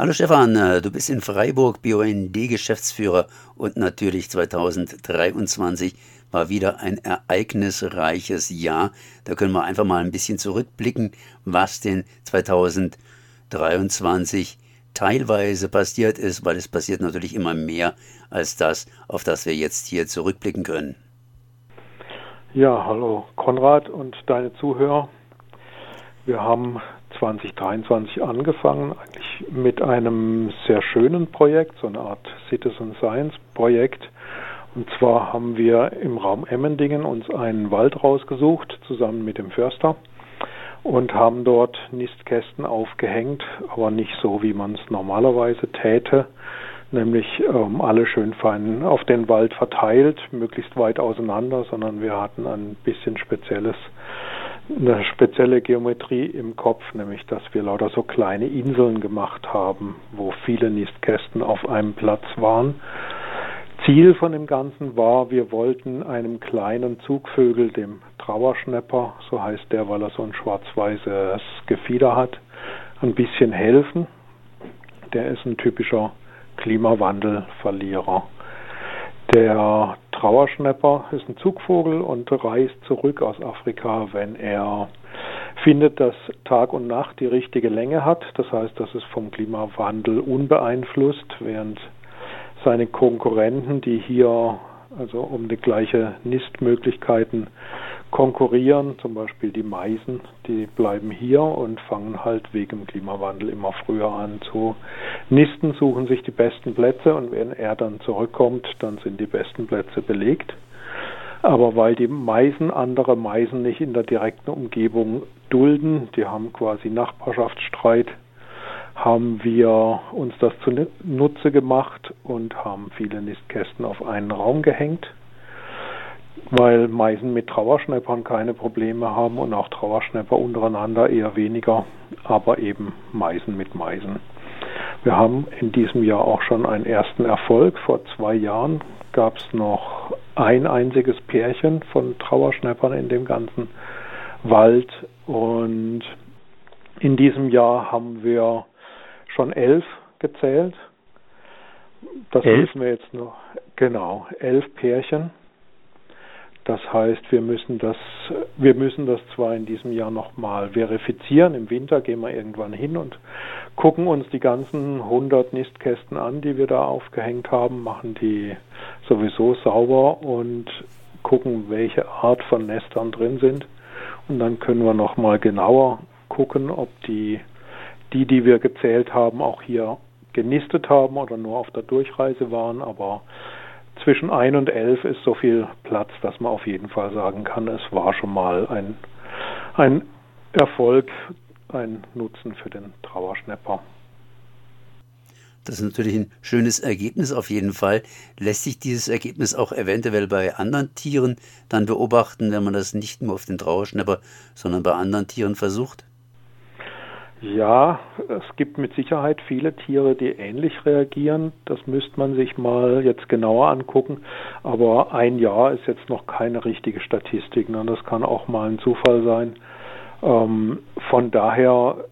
Hallo Stefan, äh, du bist in Freiburg BUND-Geschäftsführer und natürlich 2023 war wieder ein ereignisreiches Jahr. Da können wir einfach mal ein bisschen zurückblicken, was denn 2023 teilweise passiert ist, weil es passiert natürlich immer mehr als das, auf das wir jetzt hier zurückblicken können. Ja, hallo Konrad und deine Zuhörer. Wir haben 2023 angefangen, eigentlich mit einem sehr schönen Projekt, so eine Art Citizen Science Projekt. Und zwar haben wir im Raum Emmendingen uns einen Wald rausgesucht, zusammen mit dem Förster, und haben dort Nistkästen aufgehängt, aber nicht so, wie man es normalerweise täte, nämlich ähm, alle schön fein auf den Wald verteilt, möglichst weit auseinander, sondern wir hatten ein bisschen spezielles eine spezielle Geometrie im Kopf, nämlich dass wir lauter so kleine Inseln gemacht haben, wo viele Nistkästen auf einem Platz waren. Ziel von dem Ganzen war, wir wollten einem kleinen Zugvögel, dem Trauerschnepper, so heißt der, weil er so ein schwarz-weißes Gefieder hat, ein bisschen helfen. Der ist ein typischer Klimawandelverlierer. Der Trauerschnepper ist ein Zugvogel und reist zurück aus Afrika, wenn er findet, dass Tag und Nacht die richtige Länge hat. Das heißt, das ist vom Klimawandel unbeeinflusst, während seine Konkurrenten, die hier also um die gleiche Nistmöglichkeiten konkurrieren, zum Beispiel die Meisen, die bleiben hier und fangen halt wegen dem Klimawandel immer früher an zu nisten, suchen sich die besten Plätze und wenn er dann zurückkommt, dann sind die besten Plätze belegt. Aber weil die Meisen andere Meisen nicht in der direkten Umgebung dulden, die haben quasi Nachbarschaftsstreit, haben wir uns das zunutze gemacht und haben viele Nistkästen auf einen Raum gehängt weil Meisen mit Trauerschneppern keine Probleme haben und auch Trauerschnepper untereinander eher weniger, aber eben Meisen mit Meisen. Wir haben in diesem Jahr auch schon einen ersten Erfolg. Vor zwei Jahren gab es noch ein einziges Pärchen von Trauerschneppern in dem ganzen Wald und in diesem Jahr haben wir schon elf gezählt. Das elf? müssen wir jetzt noch. Genau, elf Pärchen. Das heißt, wir müssen das, wir müssen das zwar in diesem Jahr nochmal verifizieren. Im Winter gehen wir irgendwann hin und gucken uns die ganzen 100 Nistkästen an, die wir da aufgehängt haben, machen die sowieso sauber und gucken, welche Art von Nestern drin sind. Und dann können wir nochmal genauer gucken, ob die, die, die wir gezählt haben, auch hier genistet haben oder nur auf der Durchreise waren. Aber zwischen 1 und 11 ist so viel Platz, dass man auf jeden Fall sagen kann, es war schon mal ein, ein Erfolg, ein Nutzen für den Trauerschnepper. Das ist natürlich ein schönes Ergebnis auf jeden Fall. Lässt sich dieses Ergebnis auch eventuell bei anderen Tieren dann beobachten, wenn man das nicht nur auf den Trauerschnepper, sondern bei anderen Tieren versucht? Ja, es gibt mit Sicherheit viele Tiere, die ähnlich reagieren. Das müsste man sich mal jetzt genauer angucken. Aber ein Jahr ist jetzt noch keine richtige Statistik. Ne? Das kann auch mal ein Zufall sein. Ähm, von daher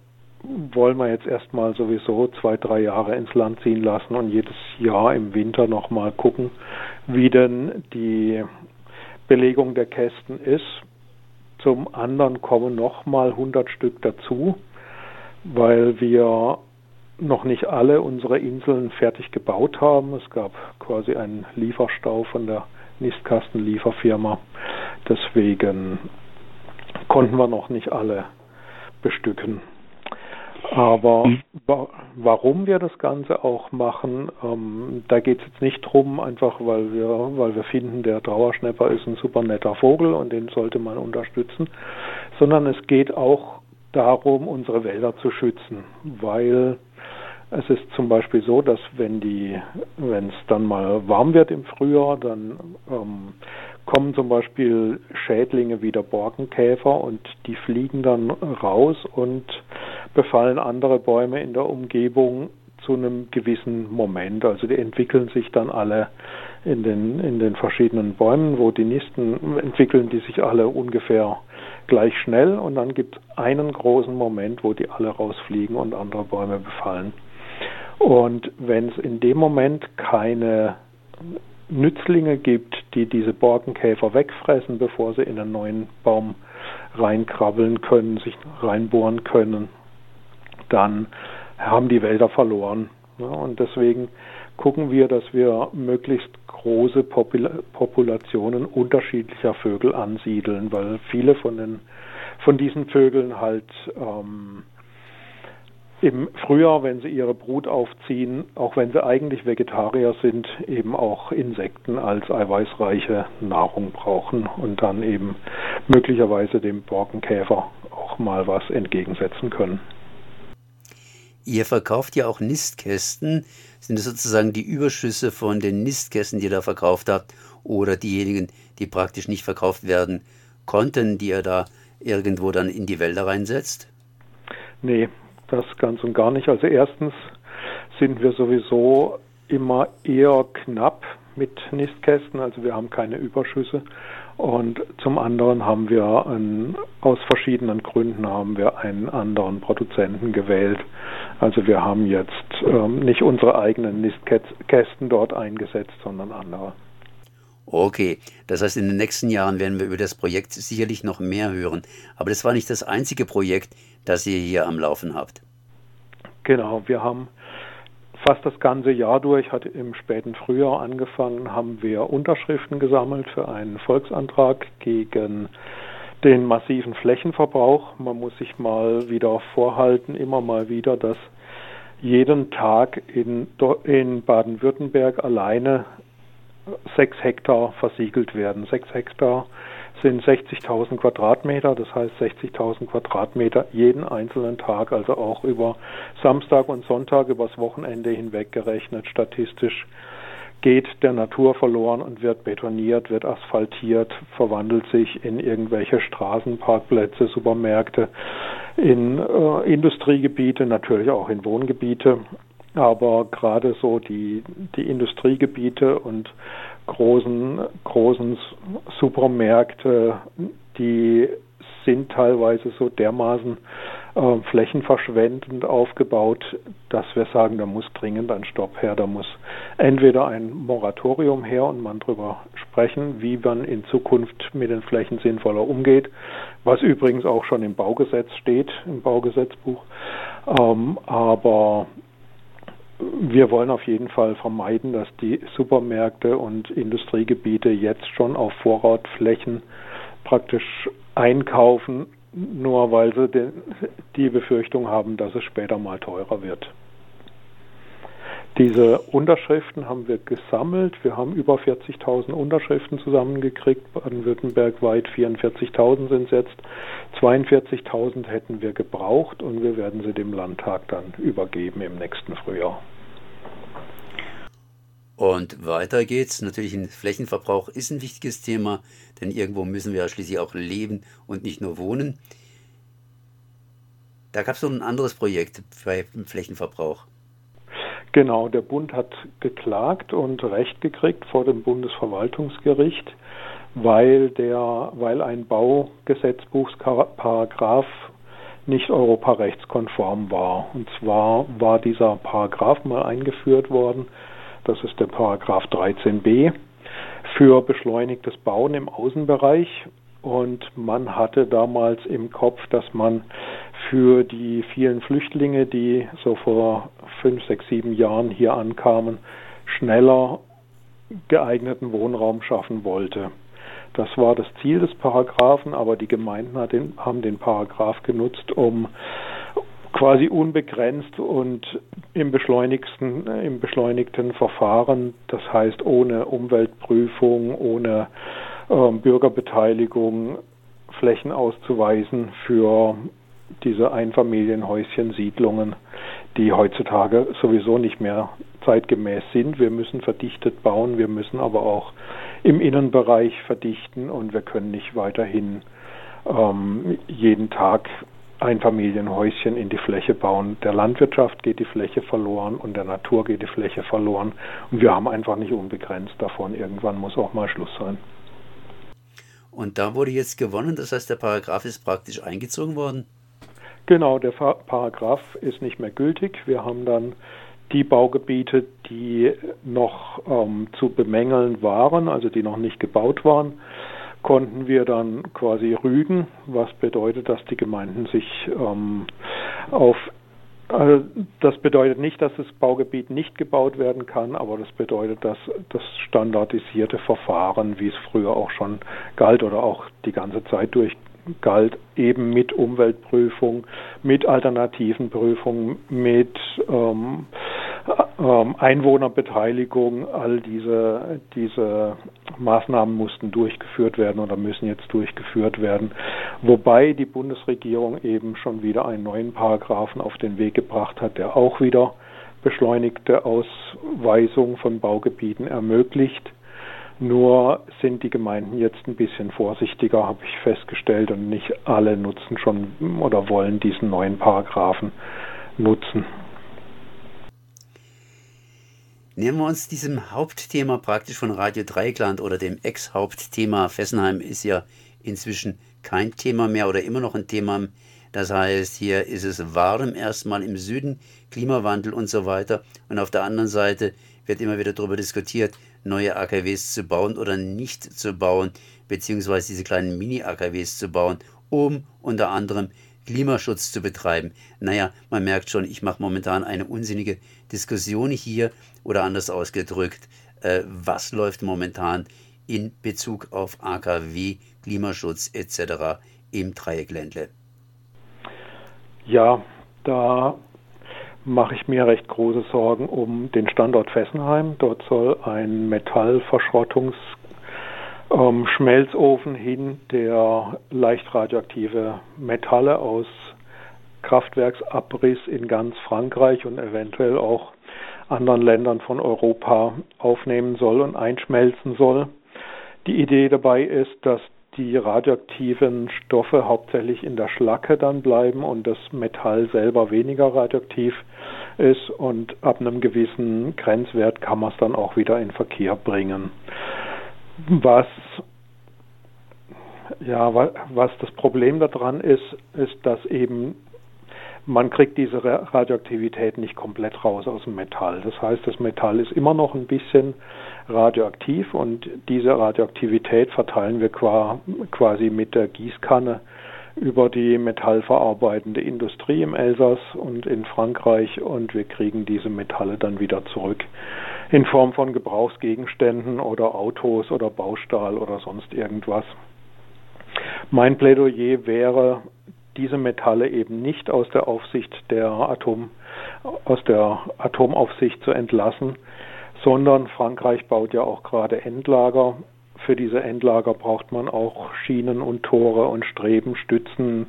wollen wir jetzt erstmal sowieso zwei, drei Jahre ins Land ziehen lassen und jedes Jahr im Winter nochmal gucken, wie denn die Belegung der Kästen ist. Zum anderen kommen nochmal 100 Stück dazu weil wir noch nicht alle unsere Inseln fertig gebaut haben. Es gab quasi einen Lieferstau von der Nistkastenlieferfirma. Deswegen konnten wir noch nicht alle bestücken. Aber hm. wa warum wir das Ganze auch machen, ähm, da geht es jetzt nicht drum, einfach weil wir, weil wir finden, der Trauerschnepper ist ein super netter Vogel und den sollte man unterstützen, sondern es geht auch darum, unsere Wälder zu schützen, weil es ist zum Beispiel so, dass wenn die, wenn es dann mal warm wird im Frühjahr, dann ähm, kommen zum Beispiel Schädlinge wie der Borkenkäfer und die fliegen dann raus und befallen andere Bäume in der Umgebung zu einem gewissen Moment. Also die entwickeln sich dann alle in den, in den verschiedenen Bäumen, wo die Nisten entwickeln die sich alle ungefähr gleich schnell und dann gibt es einen großen Moment, wo die alle rausfliegen und andere Bäume befallen. Und wenn es in dem Moment keine Nützlinge gibt, die diese Borkenkäfer wegfressen, bevor sie in einen neuen Baum reinkrabbeln können, sich reinbohren können, dann haben die Wälder verloren. und deswegen gucken wir, dass wir möglichst große Populationen unterschiedlicher Vögel ansiedeln, weil viele von den von diesen Vögeln halt ähm, im Frühjahr, wenn sie ihre Brut aufziehen, auch wenn sie eigentlich Vegetarier sind, eben auch Insekten als eiweißreiche Nahrung brauchen und dann eben möglicherweise dem Borkenkäfer auch mal was entgegensetzen können. Ihr verkauft ja auch Nistkästen. Sind das sozusagen die Überschüsse von den Nistkästen, die ihr da verkauft habt, oder diejenigen, die praktisch nicht verkauft werden konnten, die ihr da irgendwo dann in die Wälder reinsetzt? Nee, das ganz und gar nicht. Also erstens sind wir sowieso immer eher knapp mit Nistkästen, also wir haben keine Überschüsse. Und zum anderen haben wir einen, aus verschiedenen Gründen haben wir einen anderen Produzenten gewählt. Also wir haben jetzt ähm, nicht unsere eigenen Nistkästen dort eingesetzt, sondern andere. Okay, das heißt, in den nächsten Jahren werden wir über das Projekt sicherlich noch mehr hören. Aber das war nicht das einzige Projekt, das ihr hier am Laufen habt. Genau, wir haben fast das ganze Jahr durch, hat im späten Frühjahr angefangen, haben wir Unterschriften gesammelt für einen Volksantrag gegen den massiven Flächenverbrauch. Man muss sich mal wieder vorhalten, immer mal wieder, dass jeden Tag in, in Baden-Württemberg alleine sechs Hektar versiegelt werden. Sechs Hektar sind 60.000 Quadratmeter, das heißt 60.000 Quadratmeter jeden einzelnen Tag, also auch über Samstag und Sonntag, übers Wochenende hinweg gerechnet, statistisch geht der Natur verloren und wird betoniert, wird asphaltiert, verwandelt sich in irgendwelche Straßenparkplätze, Supermärkte, in äh, Industriegebiete, natürlich auch in Wohngebiete. Aber gerade so die, die Industriegebiete und großen, großen Supermärkte, die sind teilweise so dermaßen äh, flächenverschwendend aufgebaut, dass wir sagen, da muss dringend ein Stopp her, da muss entweder ein Moratorium her und man darüber sprechen, wie man in Zukunft mit den Flächen sinnvoller umgeht, was übrigens auch schon im Baugesetz steht, im Baugesetzbuch. Ähm, aber wir wollen auf jeden Fall vermeiden, dass die Supermärkte und Industriegebiete jetzt schon auf Vorratflächen praktisch einkaufen, nur weil sie die Befürchtung haben, dass es später mal teurer wird. Diese Unterschriften haben wir gesammelt. Wir haben über 40.000 Unterschriften zusammengekriegt. Baden-Württemberg weit 44.000 sind es jetzt. 42.000 hätten wir gebraucht und wir werden sie dem Landtag dann übergeben im nächsten Frühjahr. Und weiter geht's. Natürlich ein Flächenverbrauch ist ein wichtiges Thema, denn irgendwo müssen wir ja schließlich auch leben und nicht nur wohnen. Da gab es noch ein anderes Projekt bei Flächenverbrauch. Genau, der Bund hat geklagt und Recht gekriegt vor dem Bundesverwaltungsgericht, weil der, weil ein Baugesetzbuchsparagraf nicht europarechtskonform war. Und zwar war dieser Paragraph mal eingeführt worden, das ist der Paragraph 13b, für beschleunigtes Bauen im Außenbereich. Und man hatte damals im Kopf, dass man für die vielen Flüchtlinge, die so vor fünf, sechs, sieben Jahren hier ankamen, schneller geeigneten Wohnraum schaffen wollte. Das war das Ziel des Paragraphen, aber die Gemeinden den, haben den Paragraph genutzt, um quasi unbegrenzt und im beschleunigsten, im beschleunigten Verfahren, das heißt ohne Umweltprüfung, ohne äh, Bürgerbeteiligung Flächen auszuweisen für diese Einfamilienhäuschen, Siedlungen, die heutzutage sowieso nicht mehr zeitgemäß sind. Wir müssen verdichtet bauen, wir müssen aber auch im Innenbereich verdichten und wir können nicht weiterhin ähm, jeden Tag Einfamilienhäuschen in die Fläche bauen. Der Landwirtschaft geht die Fläche verloren und der Natur geht die Fläche verloren. Und wir haben einfach nicht unbegrenzt davon. Irgendwann muss auch mal Schluss sein. Und da wurde jetzt gewonnen, das heißt, der Paragraph ist praktisch eingezogen worden? Genau, der Paragraph ist nicht mehr gültig. Wir haben dann die Baugebiete, die noch ähm, zu bemängeln waren, also die noch nicht gebaut waren, konnten wir dann quasi rügen, was bedeutet, dass die Gemeinden sich ähm, auf also das bedeutet nicht, dass das Baugebiet nicht gebaut werden kann, aber das bedeutet, dass das standardisierte Verfahren, wie es früher auch schon galt oder auch die ganze Zeit durch galt, eben mit Umweltprüfung, mit alternativen Prüfungen, mit ähm, ähm, Einwohnerbeteiligung, all diese, diese Maßnahmen mussten durchgeführt werden oder müssen jetzt durchgeführt werden. Wobei die Bundesregierung eben schon wieder einen neuen Paragraphen auf den Weg gebracht hat, der auch wieder beschleunigte Ausweisung von Baugebieten ermöglicht. Nur sind die Gemeinden jetzt ein bisschen vorsichtiger, habe ich festgestellt, und nicht alle nutzen schon oder wollen diesen neuen Paragraphen nutzen. Nehmen wir uns diesem Hauptthema praktisch von Radio Dreigland oder dem Ex-Hauptthema Fessenheim ist ja inzwischen kein Thema mehr oder immer noch ein Thema. Das heißt, hier ist es warm erstmal im Süden, Klimawandel und so weiter. Und auf der anderen Seite wird immer wieder darüber diskutiert, neue AKWs zu bauen oder nicht zu bauen, beziehungsweise diese kleinen Mini-AKWs zu bauen, um unter anderem Klimaschutz zu betreiben. Naja, man merkt schon, ich mache momentan eine unsinnige Diskussion hier oder anders ausgedrückt, äh, was läuft momentan in Bezug auf AKW, Klimaschutz etc. im Dreieckländle? Ja, da mache ich mir recht große Sorgen um den Standort Fessenheim. Dort soll ein Metallverschrottungsschmelzofen ähm, hin, der leicht radioaktive Metalle aus Kraftwerksabriss in ganz Frankreich und eventuell auch anderen Ländern von Europa aufnehmen soll und einschmelzen soll. Die Idee dabei ist, dass die radioaktiven Stoffe hauptsächlich in der Schlacke dann bleiben und das Metall selber weniger radioaktiv ist und ab einem gewissen Grenzwert kann man es dann auch wieder in Verkehr bringen. Was ja, was das Problem daran ist, ist, dass eben man kriegt diese Radioaktivität nicht komplett raus aus dem Metall. Das heißt, das Metall ist immer noch ein bisschen radioaktiv und diese Radioaktivität verteilen wir quasi mit der Gießkanne über die metallverarbeitende Industrie im Elsass und in Frankreich und wir kriegen diese Metalle dann wieder zurück in Form von Gebrauchsgegenständen oder Autos oder Baustahl oder sonst irgendwas. Mein Plädoyer wäre, diese Metalle eben nicht aus der Aufsicht der Atom, aus der Atomaufsicht zu entlassen, sondern Frankreich baut ja auch gerade Endlager. Für diese Endlager braucht man auch Schienen und Tore und Streben, Stützen,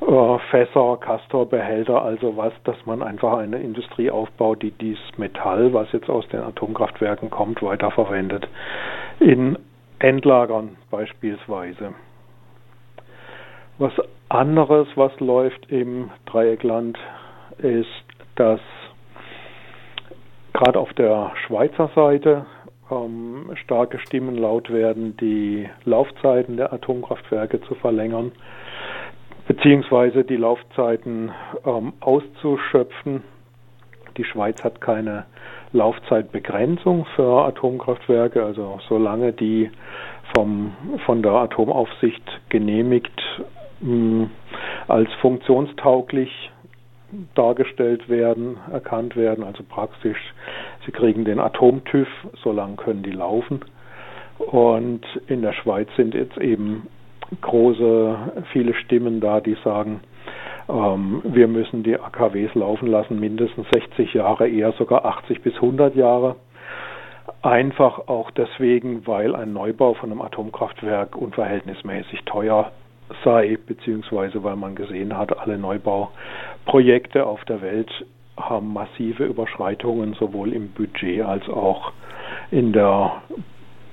äh, Fässer, Castorbehälter, also was, dass man einfach eine Industrie aufbaut, die dieses Metall, was jetzt aus den Atomkraftwerken kommt, weiterverwendet. In Endlagern beispielsweise. Was anderes, was läuft im Dreieckland, ist, dass gerade auf der Schweizer Seite ähm, starke Stimmen laut werden, die Laufzeiten der Atomkraftwerke zu verlängern, beziehungsweise die Laufzeiten ähm, auszuschöpfen. Die Schweiz hat keine Laufzeitbegrenzung für Atomkraftwerke, also solange die vom, von der Atomaufsicht genehmigt als funktionstauglich dargestellt werden, erkannt werden. Also praktisch, sie kriegen den Atomtüv, so lange können die laufen. Und in der Schweiz sind jetzt eben große, viele Stimmen da, die sagen, ähm, wir müssen die AKWs laufen lassen, mindestens 60 Jahre, eher sogar 80 bis 100 Jahre. Einfach auch deswegen, weil ein Neubau von einem Atomkraftwerk unverhältnismäßig teuer sei, beziehungsweise weil man gesehen hat, alle Neubauprojekte auf der Welt haben massive Überschreitungen sowohl im Budget als auch in der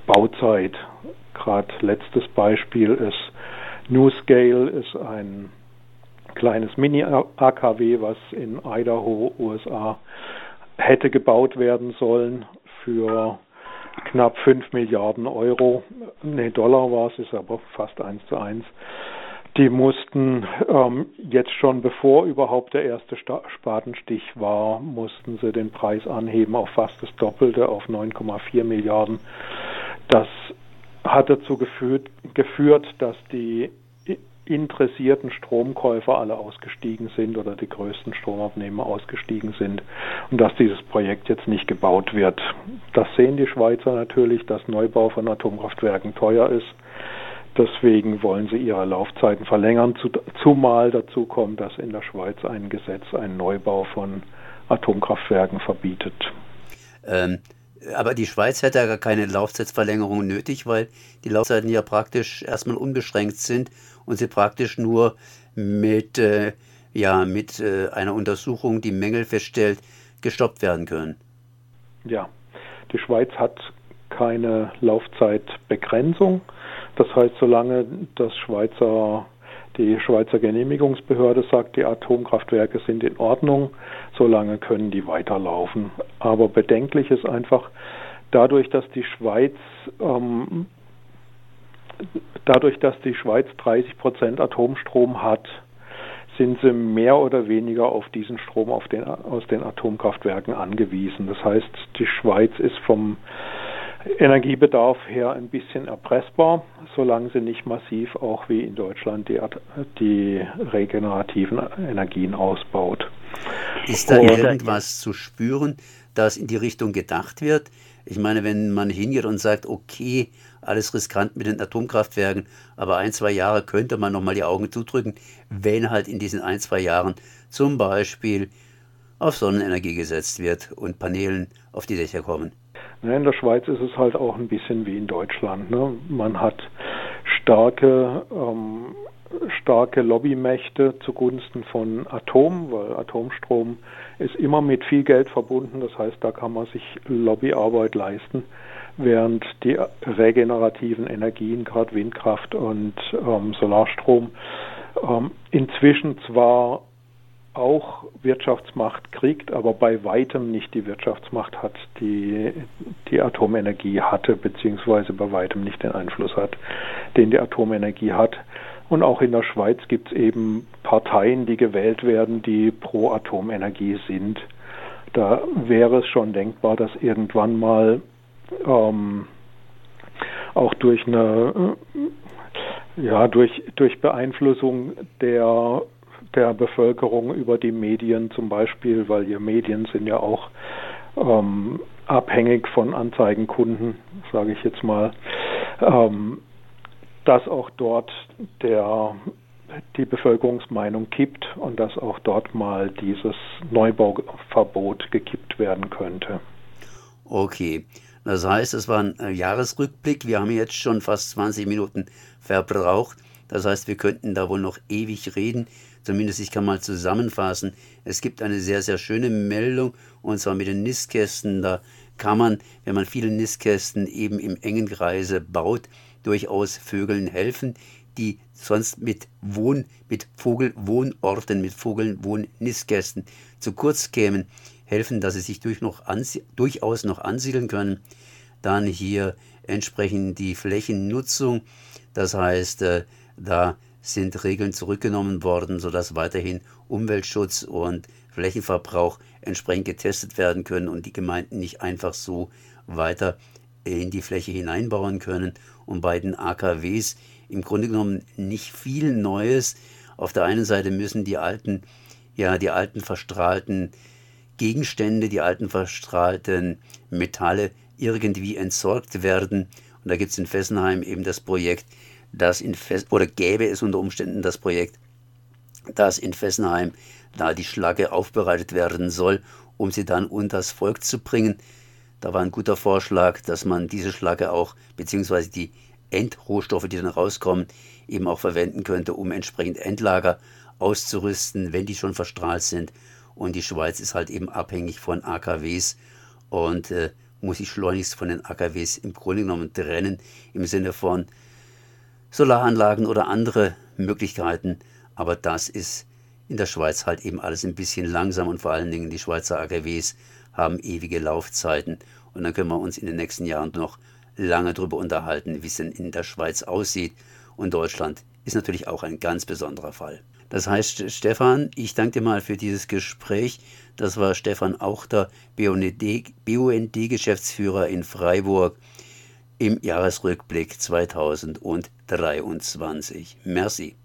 Bauzeit. Gerade letztes Beispiel ist NewScale, ist ein kleines Mini-AKW, was in Idaho, USA, hätte gebaut werden sollen für knapp 5 Milliarden Euro. Nee, Dollar war es, ist aber fast eins zu eins. Die mussten ähm, jetzt schon, bevor überhaupt der erste Spatenstich war, mussten sie den Preis anheben auf fast das Doppelte, auf 9,4 Milliarden. Das hat dazu geführt, geführt, dass die interessierten Stromkäufer alle ausgestiegen sind oder die größten Stromabnehmer ausgestiegen sind und dass dieses Projekt jetzt nicht gebaut wird. Das sehen die Schweizer natürlich, dass Neubau von Atomkraftwerken teuer ist. Deswegen wollen sie ihre Laufzeiten verlängern, zumal dazu kommt, dass in der Schweiz ein Gesetz einen Neubau von Atomkraftwerken verbietet. Ähm, aber die Schweiz hätte ja gar keine Laufzeitverlängerung nötig, weil die Laufzeiten ja praktisch erstmal unbeschränkt sind und sie praktisch nur mit, äh, ja, mit äh, einer Untersuchung, die Mängel feststellt, gestoppt werden können. Ja, die Schweiz hat keine Laufzeitbegrenzung. Das heißt, solange das Schweizer, die Schweizer Genehmigungsbehörde sagt, die Atomkraftwerke sind in Ordnung, solange können die weiterlaufen. Aber bedenklich ist einfach, dadurch, dass die Schweiz ähm, dadurch, dass die Schweiz 30 Prozent Atomstrom hat, sind sie mehr oder weniger auf diesen Strom auf den, aus den Atomkraftwerken angewiesen. Das heißt, die Schweiz ist vom Energiebedarf her ein bisschen erpressbar, solange sie nicht massiv auch wie in Deutschland die, die regenerativen Energien ausbaut. Ist da irgendwas zu spüren, dass in die Richtung gedacht wird? Ich meine, wenn man hingeht und sagt, okay, alles riskant mit den Atomkraftwerken, aber ein, zwei Jahre könnte man nochmal die Augen zudrücken, wenn halt in diesen ein, zwei Jahren zum Beispiel auf Sonnenenergie gesetzt wird und Paneelen auf die Dächer kommen. In der Schweiz ist es halt auch ein bisschen wie in Deutschland. Ne? Man hat starke, ähm, starke Lobbymächte zugunsten von Atom, weil Atomstrom ist immer mit viel Geld verbunden. Das heißt, da kann man sich Lobbyarbeit leisten, während die regenerativen Energien, gerade Windkraft und ähm, Solarstrom, ähm, inzwischen zwar auch Wirtschaftsmacht kriegt, aber bei weitem nicht die Wirtschaftsmacht hat, die die Atomenergie hatte, beziehungsweise bei weitem nicht den Einfluss hat, den die Atomenergie hat. Und auch in der Schweiz gibt es eben Parteien, die gewählt werden, die pro Atomenergie sind. Da wäre es schon denkbar, dass irgendwann mal ähm, auch durch eine ja durch durch Beeinflussung der der Bevölkerung über die Medien zum Beispiel, weil die Medien sind ja auch ähm, abhängig von Anzeigenkunden, sage ich jetzt mal, ähm, dass auch dort der die Bevölkerungsmeinung kippt und dass auch dort mal dieses Neubauverbot gekippt werden könnte. Okay, das heißt, es war ein äh, Jahresrückblick. Wir haben jetzt schon fast 20 Minuten verbraucht. Das heißt, wir könnten da wohl noch ewig reden. Zumindest ich kann mal zusammenfassen. Es gibt eine sehr, sehr schöne Meldung und zwar mit den Nistkästen. Da kann man, wenn man viele Nistkästen eben im engen Kreise baut, durchaus Vögeln helfen, die sonst mit Wohn, mit Vogelwohnorten, mit Vogelwohnnistkästen zu kurz kämen, helfen, dass sie sich durch noch durchaus noch ansiedeln können. Dann hier entsprechend die Flächennutzung, das heißt, äh, da sind Regeln zurückgenommen worden, sodass weiterhin Umweltschutz und Flächenverbrauch entsprechend getestet werden können und die Gemeinden nicht einfach so weiter in die Fläche hineinbauen können. Und bei den AKWs im Grunde genommen nicht viel Neues. Auf der einen Seite müssen die alten, ja, die alten verstrahlten Gegenstände, die alten verstrahlten Metalle irgendwie entsorgt werden. Und da gibt es in Fessenheim eben das Projekt dass in Fes oder gäbe es unter Umständen das Projekt, dass in Fessenheim da die Schlacke aufbereitet werden soll, um sie dann unters Volk zu bringen. Da war ein guter Vorschlag, dass man diese Schlacke auch, beziehungsweise die Endrohstoffe, die dann rauskommen, eben auch verwenden könnte, um entsprechend Endlager auszurüsten, wenn die schon verstrahlt sind. Und die Schweiz ist halt eben abhängig von AKWs und äh, muss sich schleunigst von den AKWs im Grunde genommen trennen, im Sinne von, Solaranlagen oder andere Möglichkeiten. Aber das ist in der Schweiz halt eben alles ein bisschen langsam und vor allen Dingen die Schweizer AKWs haben ewige Laufzeiten. Und dann können wir uns in den nächsten Jahren noch lange darüber unterhalten, wie es denn in der Schweiz aussieht. Und Deutschland ist natürlich auch ein ganz besonderer Fall. Das heißt, Stefan, ich danke dir mal für dieses Gespräch. Das war Stefan Auchter, BUND-Geschäftsführer in Freiburg im Jahresrückblick 2023. Merci.